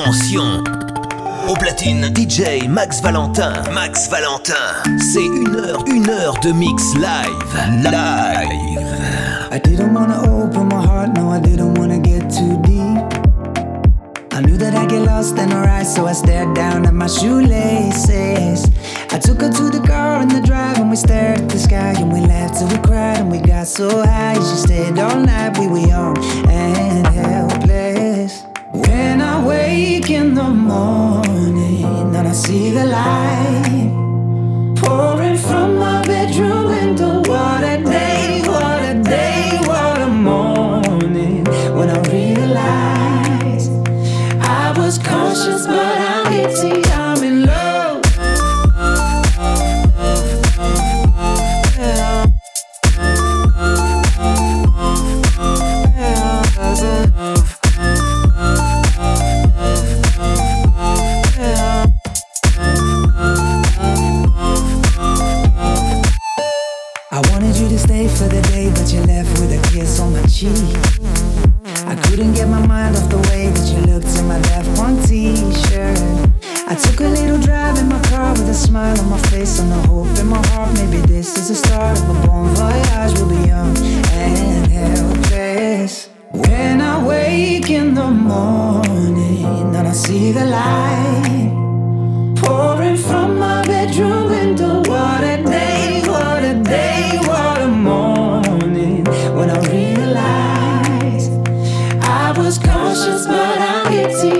Attention Au platine, DJ Max Valentin. Max Valentin. C'est une heure, une heure de mix live. Live. I didn't wanna open my heart, no, I didn't wanna get too deep. I knew that I'd get lost in her eyes, so I stared down at my shoelaces. I took her to the car in the drive, and we stared at the sky, and we laughed till we cried, and we got so high. She stayed all night, we were young and helpless. Wake in the morning, then I see the light pouring from my bedroom window. What a day, what a day, what a morning. When I realize I was conscious, but took a little drive in my car with a smile on my face and a hope in my heart. Maybe this is the start of a bon voyage. We'll be young and helpless. When I wake in the morning, and I see the light pouring from my bedroom window. What a day, what a day, what a morning. When I realize I was conscious, but I'm guilty.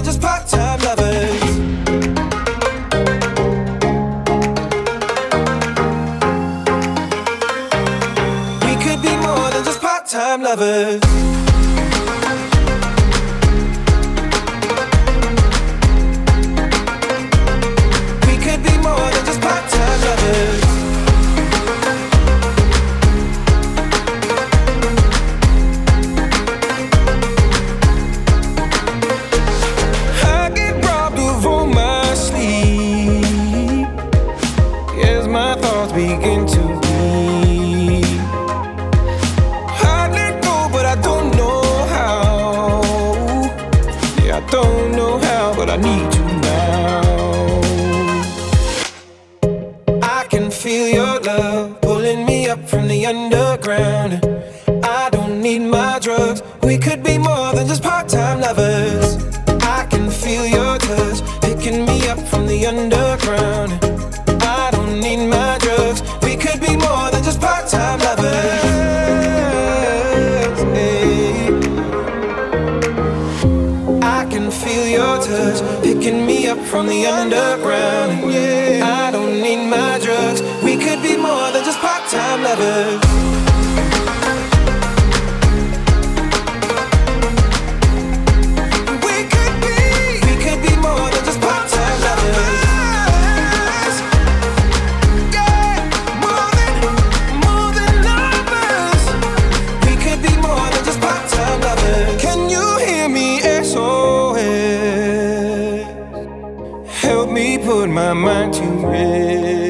still you're not believing it.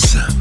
Mix.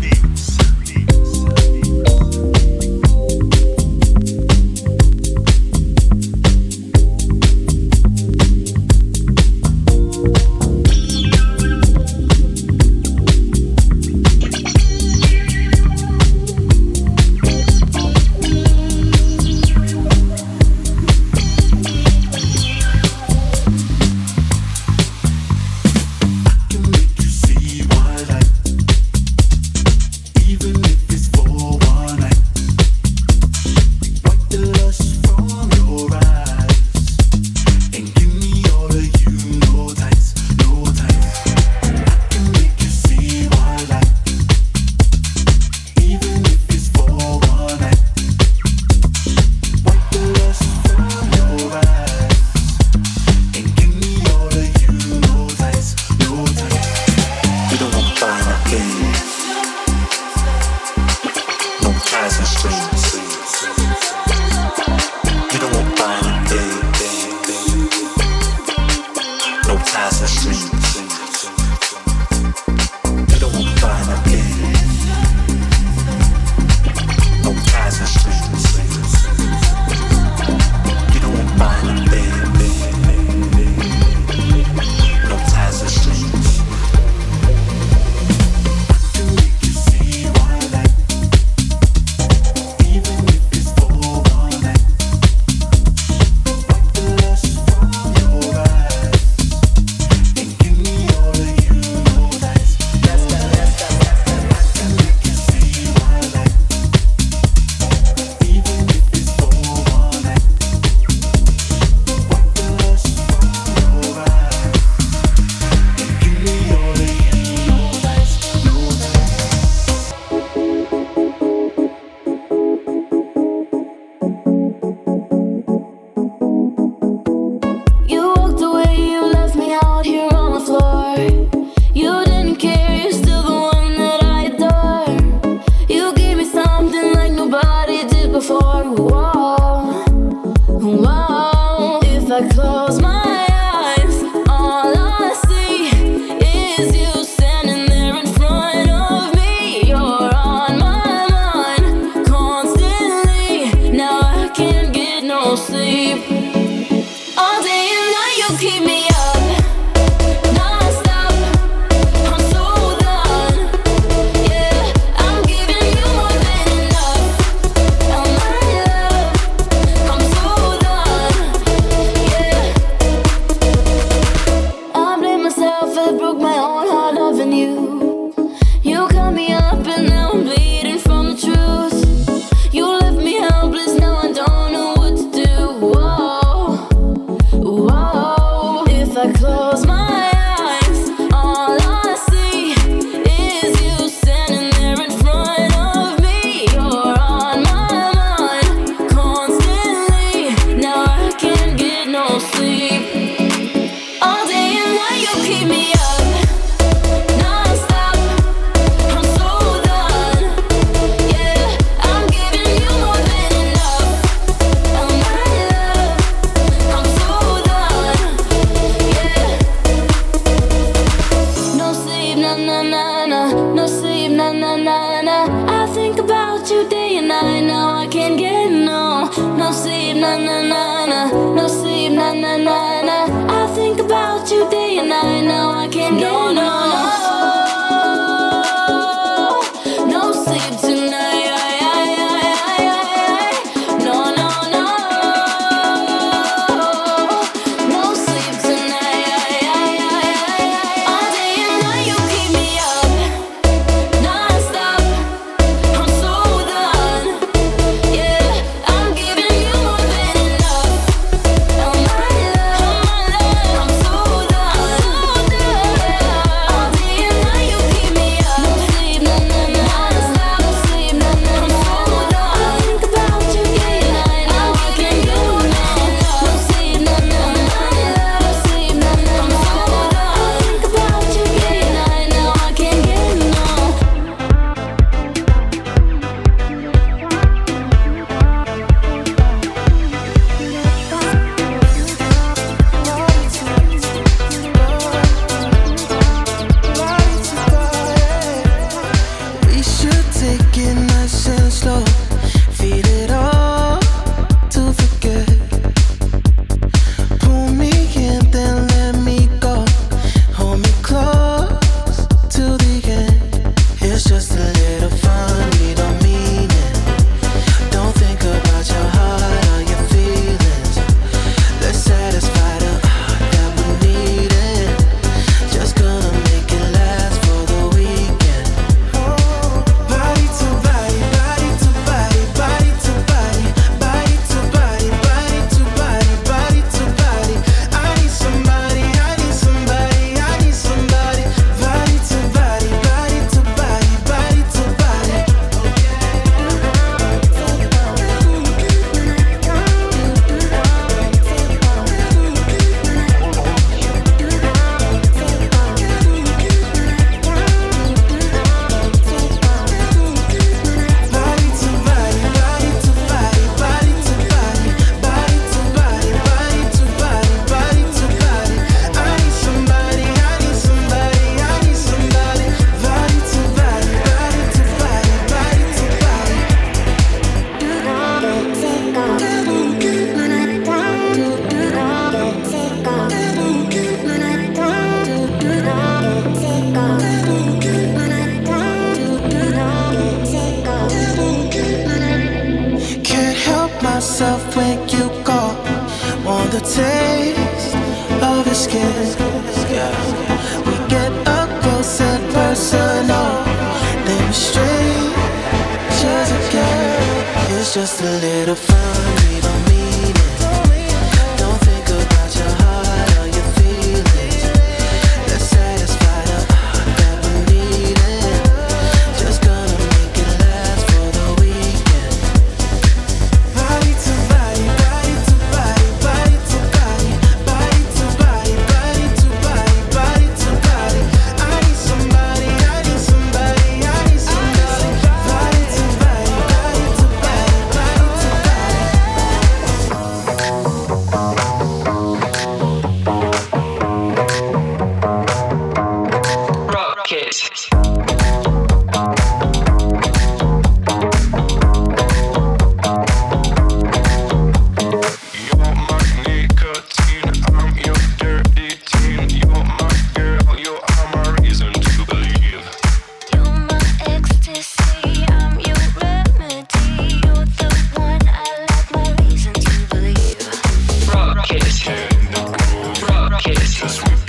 Way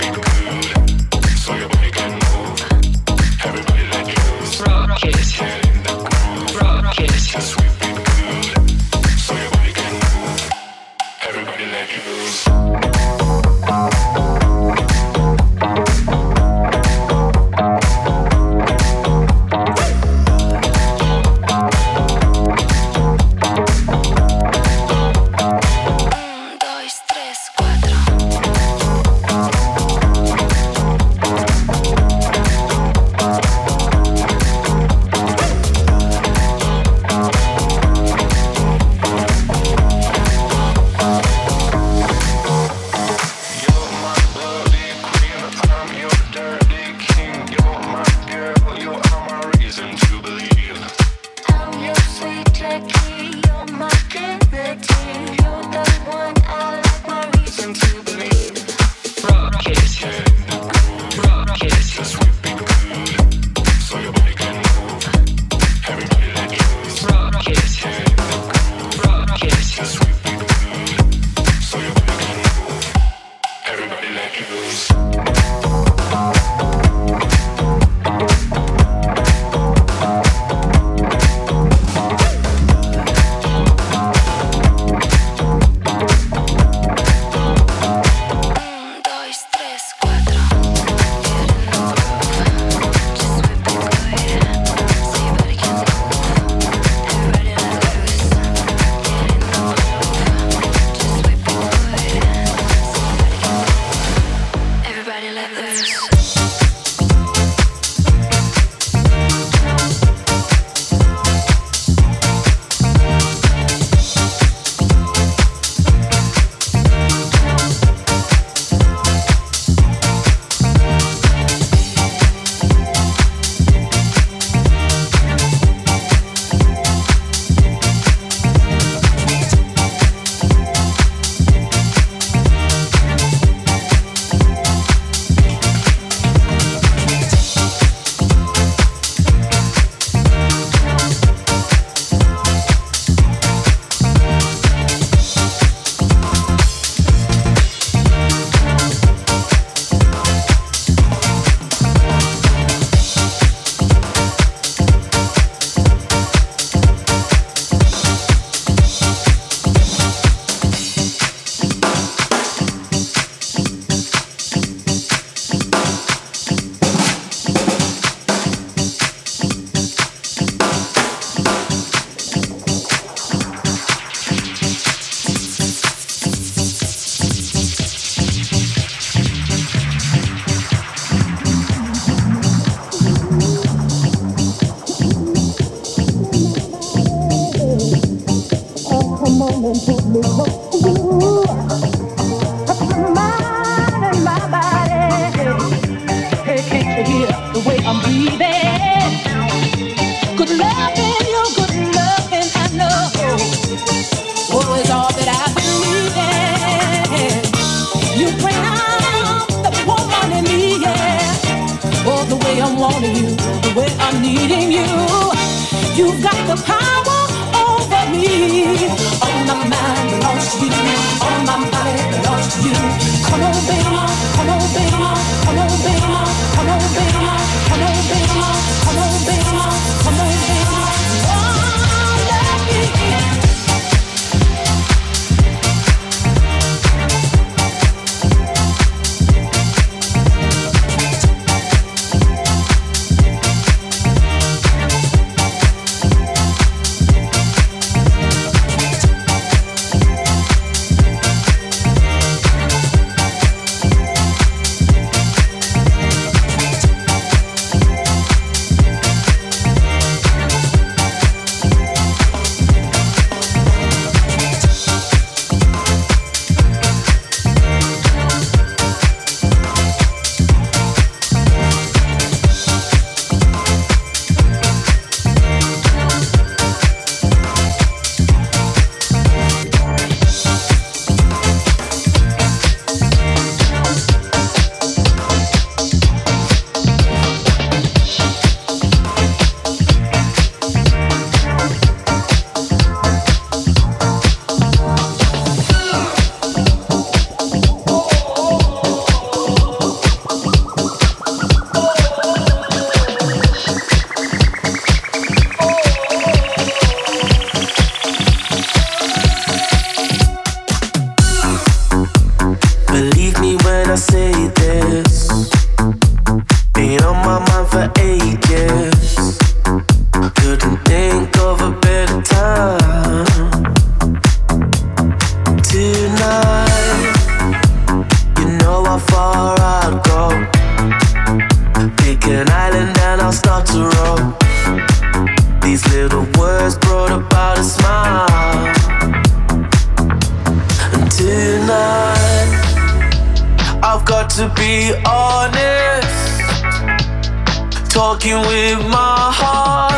talking with my heart.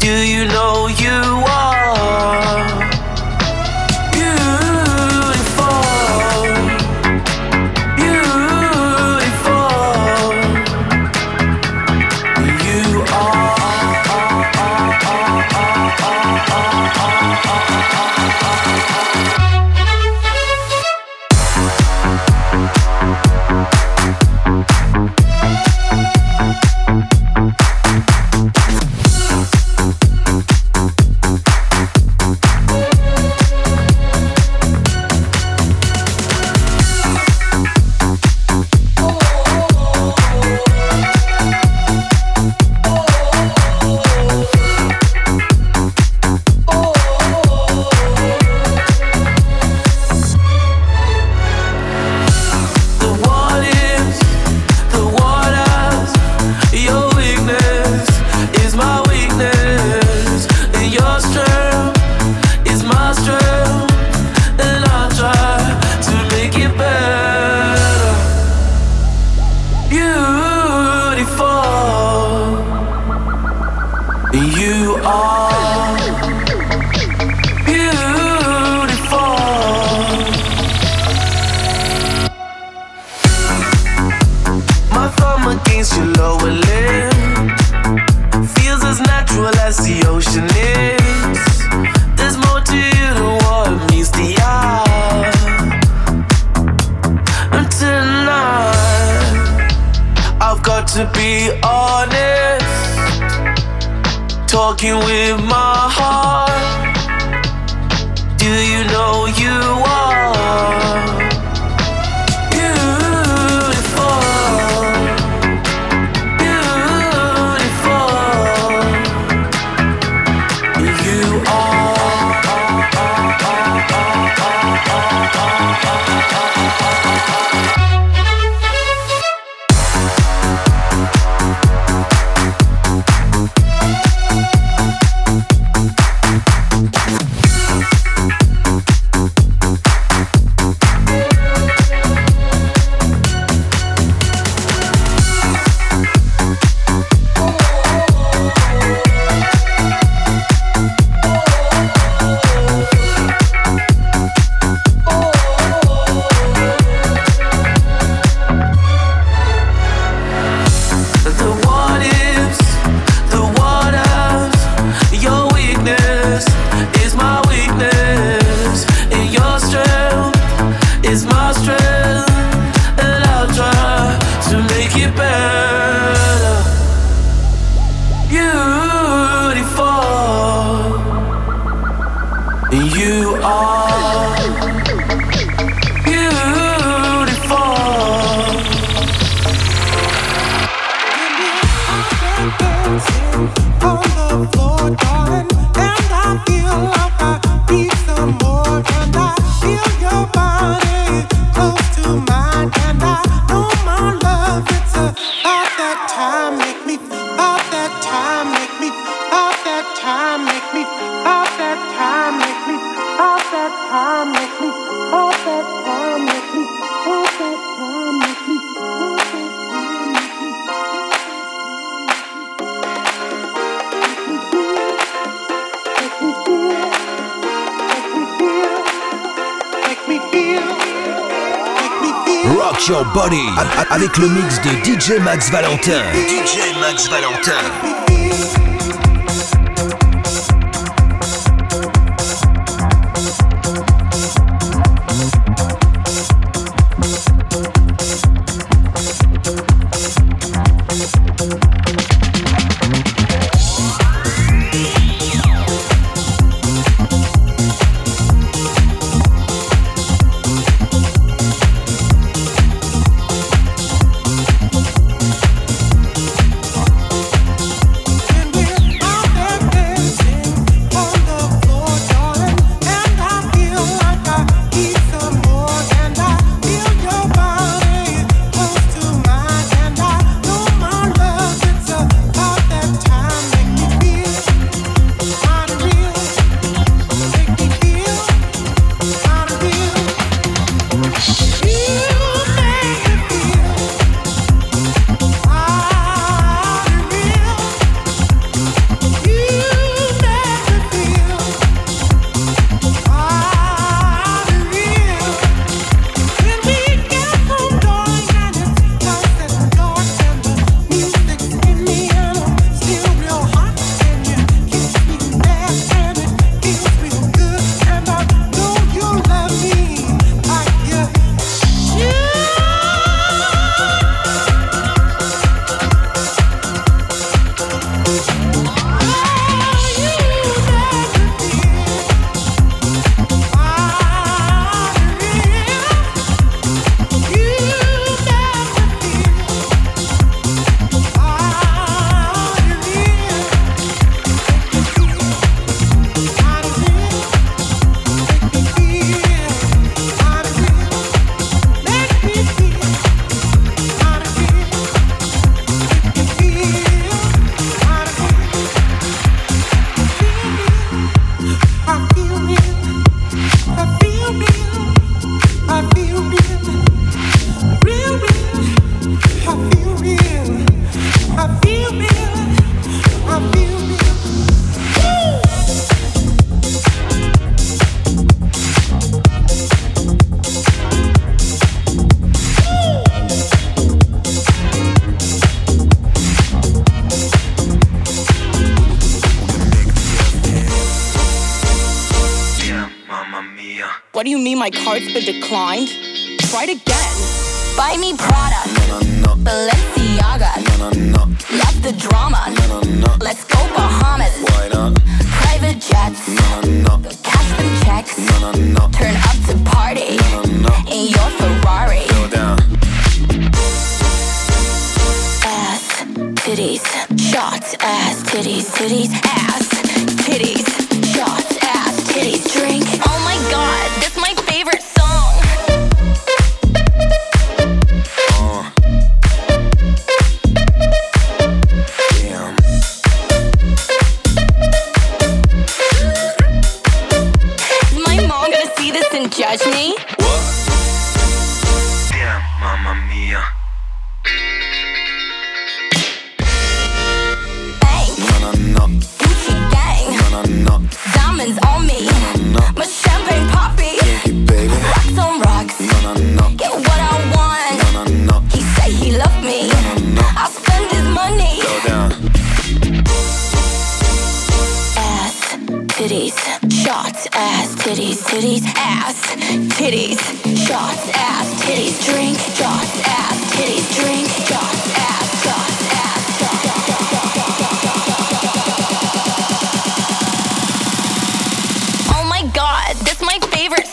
Do you know you are? Rock Your Body avec le mix de DJ Max Valentin. DJ Max Valentin. My declined? Try it again. Buy me Prada, Balenciaga. Love the drama. Let's go Bahamas. Why not? Private jets. Cash them checks. Turn up to party in your Ferrari. Go down. Ass, titties, shots, ass, titties, titties, ass, titties, shots, ass, titties, titties, ass, titties, shots, ass, titties, drink, shots, ass, titties, drink, shots, ass, shots, ass, shots, shots. Oh my god, that's my favorite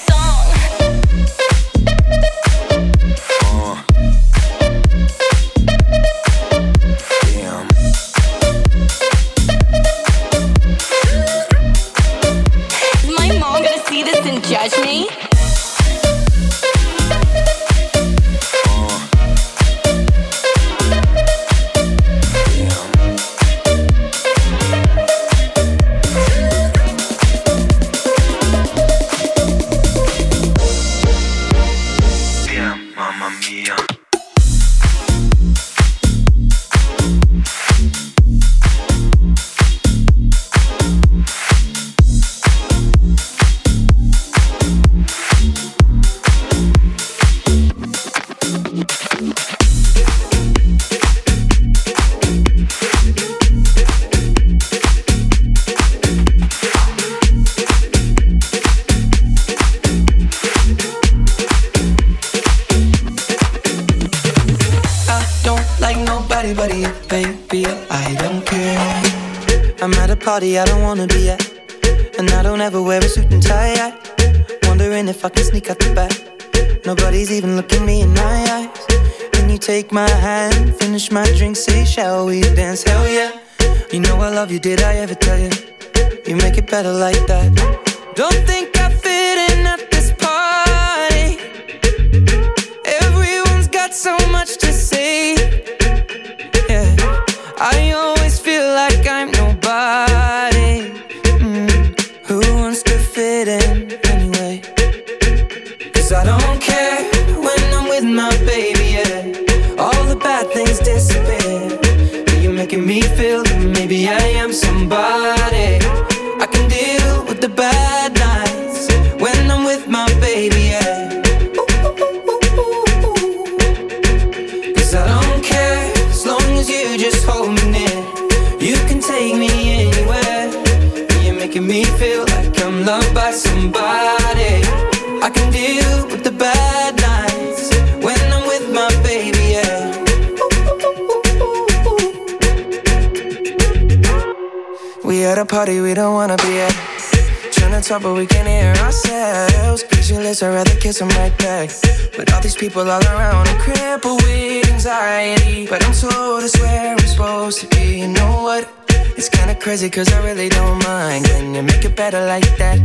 people all around and crippled with anxiety. But I'm told it's where I'm supposed to be. You know what? It's kinda crazy, cause I really don't mind. Can you make it better like that?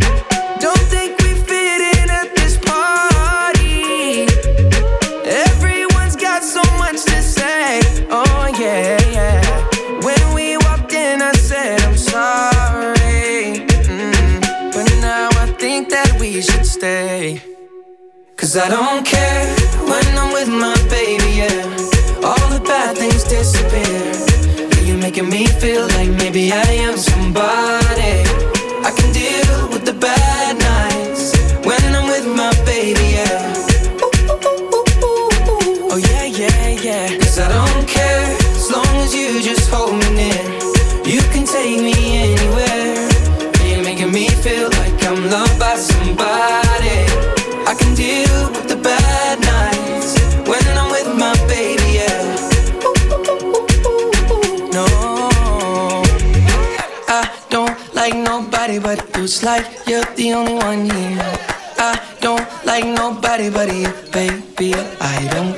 Don't think we fit in at this party. Everyone's got so much to say. Oh, yeah, yeah. When we walked in, I said, I'm sorry. Mm-hmm. But now I think that we should stay. Cause I don't Looks like you're the only one here. I don't like nobody but you, baby. I don't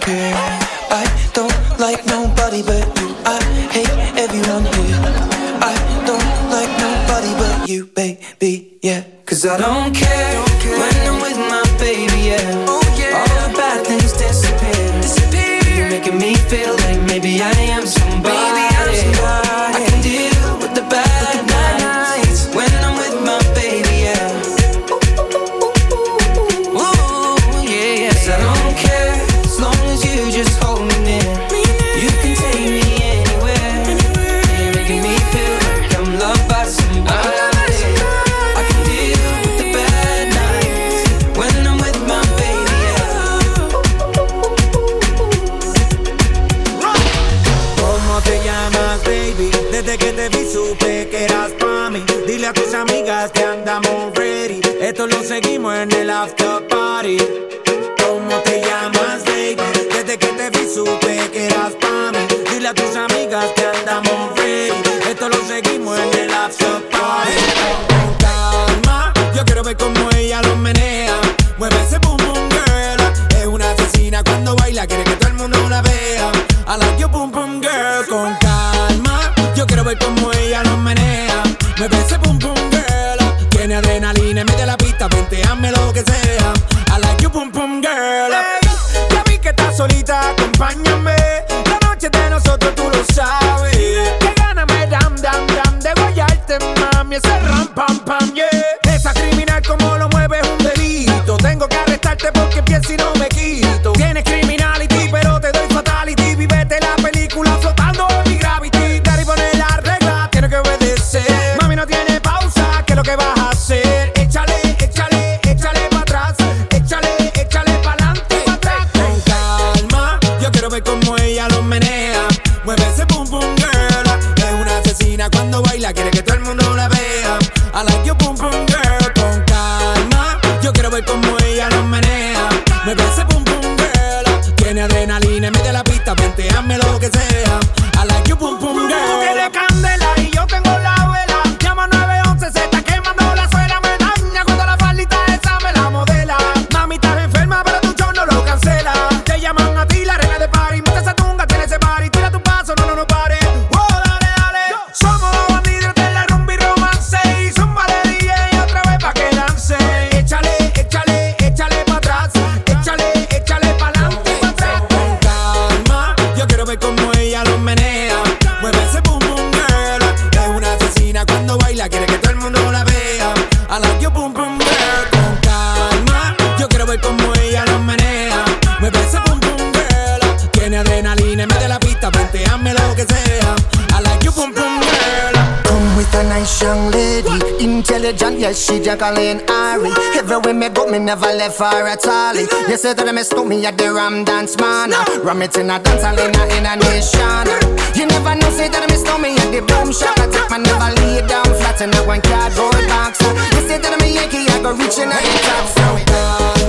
never left for a. You say that I miss me at the Ram Dance Man. Ram it in a dance hall in a, in a nation. You never know, say that I miss me at the boom shop. I take my never lay down flat in a one cardboard box. You say that I'm a Yankee, I go reaching out the top. So, Calma, yo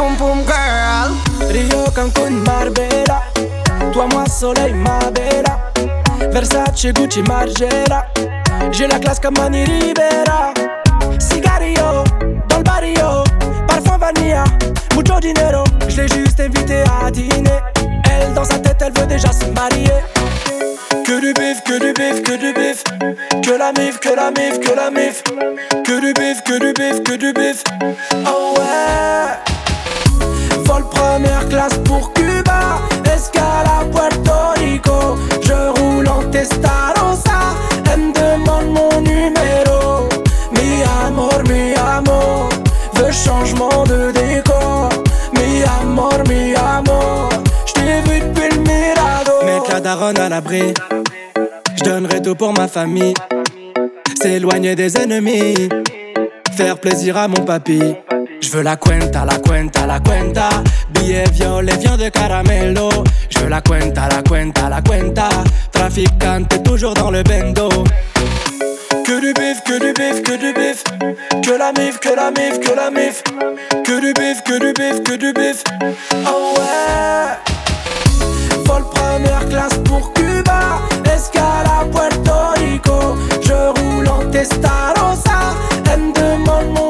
Girl. Rio, Cancun, Marbella Toi, moi, soleil, Mabella Versace, Gucci, Margiela J'ai la classe comme Mani Rivera. Cigarillo, dans le barrio Parfum vanilla, mucho dinero. Je l'ai juste invitée à dîner. Elle, dans sa tête, elle veut déjà se marier. Que du bif, que du bif, que du bif. Que la mif, que la mif, que la mif. Que du bif, que du bif, que du bif. Oh ouais Vol première classe pour Cuba, escale à Puerto Rico. Je roule en Testarossa, elle me demande mon numéro. Mi amor, mi amor, veux changement de décor. Mi amor, mi amor, j't'ai vu depuis le Mirado. Mettre la daronne à l'abri, j'donnerai tout pour ma famille. S'éloigner des ennemis, faire plaisir à mon papy. Je veux la cuenta, la cuenta, la cuenta. Billet violet, viande de caramelo. Je veux la cuenta, la cuenta, la cuenta. Traficante, toujours dans le bendo. Que du bif, que du bif, que du bif. Que la mif, que la mif, que la mif. Que du bif, que du bif, que du bif. Oh ouais. Vol première classe pour Cuba, escale à Puerto Rico. Je roule en Testarossa, elle me demande mon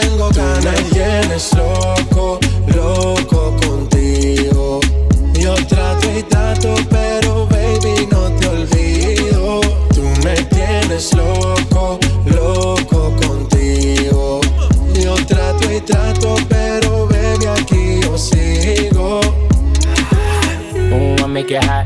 Tengo ganas. Me tienes loco, loco contigo. Yo trato y trato, pero baby, no te olvido. Tú me tienes loco, loco contigo. Yo trato y trato, pero baby, aquí yo sigo. Ooh, I make it hot, your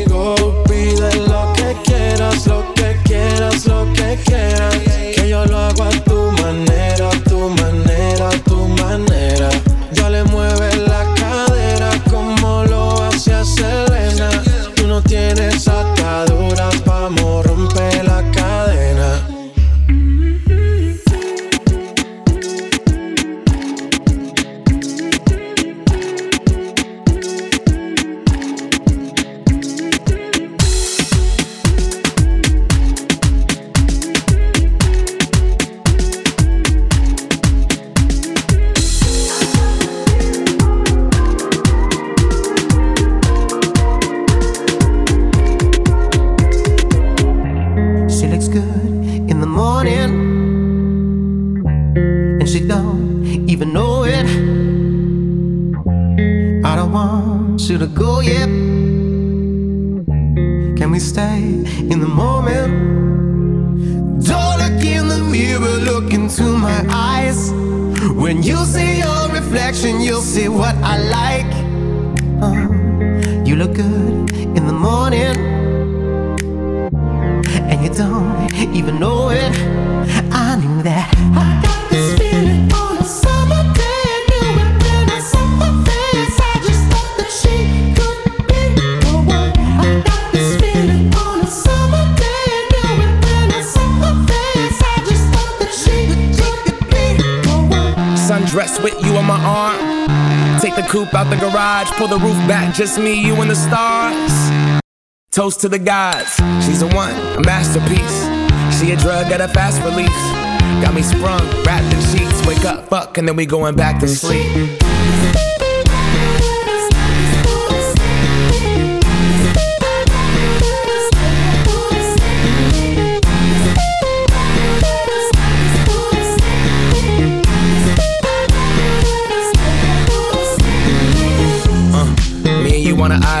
Que yo lo hago a tu manera, a tu manera, a tu manera. Yo le mueve la cadera como lo hacía Selena. Tú no tienes ataduras, vamos romper don't even know it. I knew that. I got this feeling on a summer day. Knew it when I saw her face. I just thought that she could be the one. I got this feeling on a summer day. Knew it when I saw her face. I just thought that she could be the one. Sundress with you on my arm. Take the coupe out the garage, pull the roof back, just me, you, and the stars. Toast to the gods, she's a one, a masterpiece. She a drug at a fast release. Got me sprung, wrapped in sheets. Wake up, fuck, and then we going back to sleep. Uh, on an island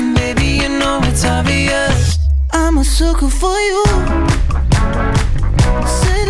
Baby, you know it's obvious. I'm a sucker for you. Say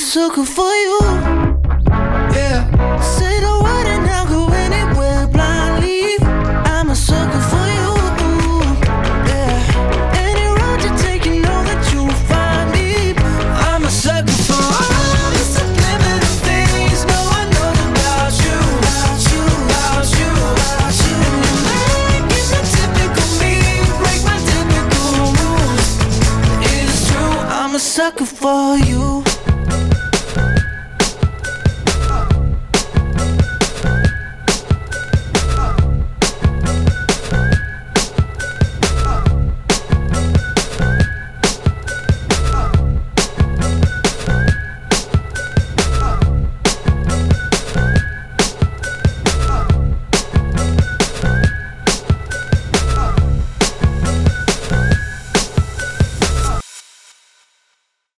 sucker for you. Yeah.